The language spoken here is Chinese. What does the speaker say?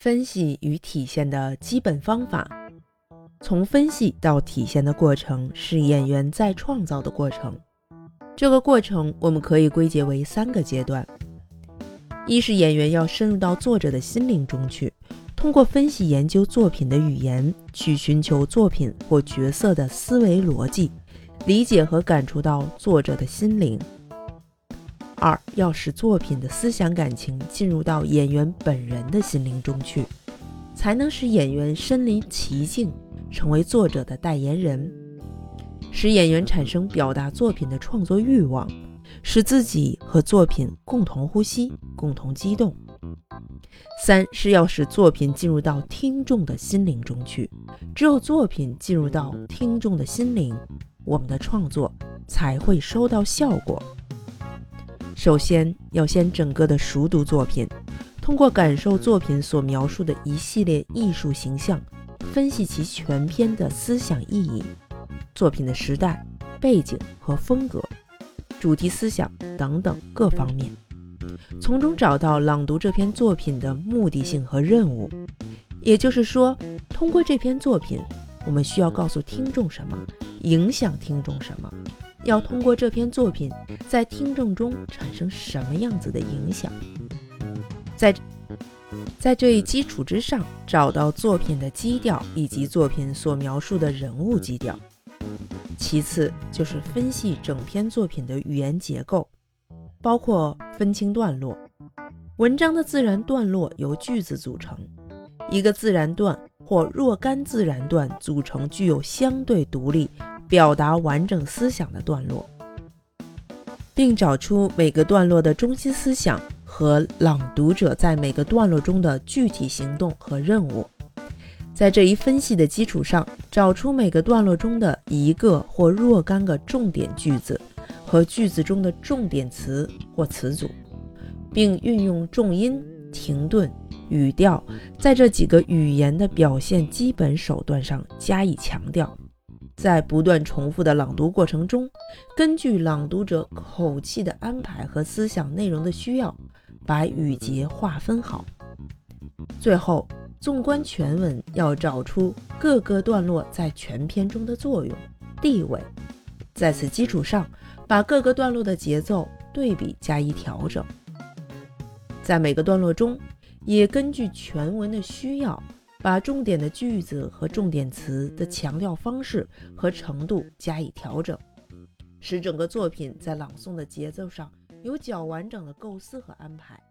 分析与体现的基本方法，从分析到体现的过程是演员在创造的过程。这个过程我们可以归结为三个阶段：一是演员要深入到作者的心灵中去，通过分析研究作品的语言，去寻求作品或角色的思维逻辑，理解和感触到作者的心灵。二要使作品的思想感情进入到演员本人的心灵中去，才能使演员身临其境，成为作者的代言人，使演员产生表达作品的创作欲望，使自己和作品共同呼吸、共同激动。三是要使作品进入到听众的心灵中去，只有作品进入到听众的心灵，我们的创作才会收到效果。首先要先整个的熟读作品，通过感受作品所描述的一系列艺术形象，分析其全篇的思想意义、作品的时代背景和风格、主题思想等等各方面，从中找到朗读这篇作品的目的性和任务。也就是说，通过这篇作品，我们需要告诉听众什么，影响听众什么。要通过这篇作品，在听众中产生什么样子的影响？在在这一基础之上，找到作品的基调以及作品所描述的人物基调。其次就是分析整篇作品的语言结构，包括分清段落。文章的自然段落由句子组成，一个自然段或若干自然段组成具有相对独立。表达完整思想的段落，并找出每个段落的中心思想和朗读者在每个段落中的具体行动和任务。在这一分析的基础上，找出每个段落中的一个或若干个重点句子和句子中的重点词或词组，并运用重音、停顿、语调，在这几个语言的表现基本手段上加以强调。在不断重复的朗读过程中，根据朗读者口气的安排和思想内容的需要，把语节划分好。最后，纵观全文，要找出各个段落在全篇中的作用、地位。在此基础上，把各个段落的节奏对比加以调整。在每个段落中，也根据全文的需要。把重点的句子和重点词的强调方式和程度加以调整，使整个作品在朗诵的节奏上有较完整的构思和安排。